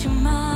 什么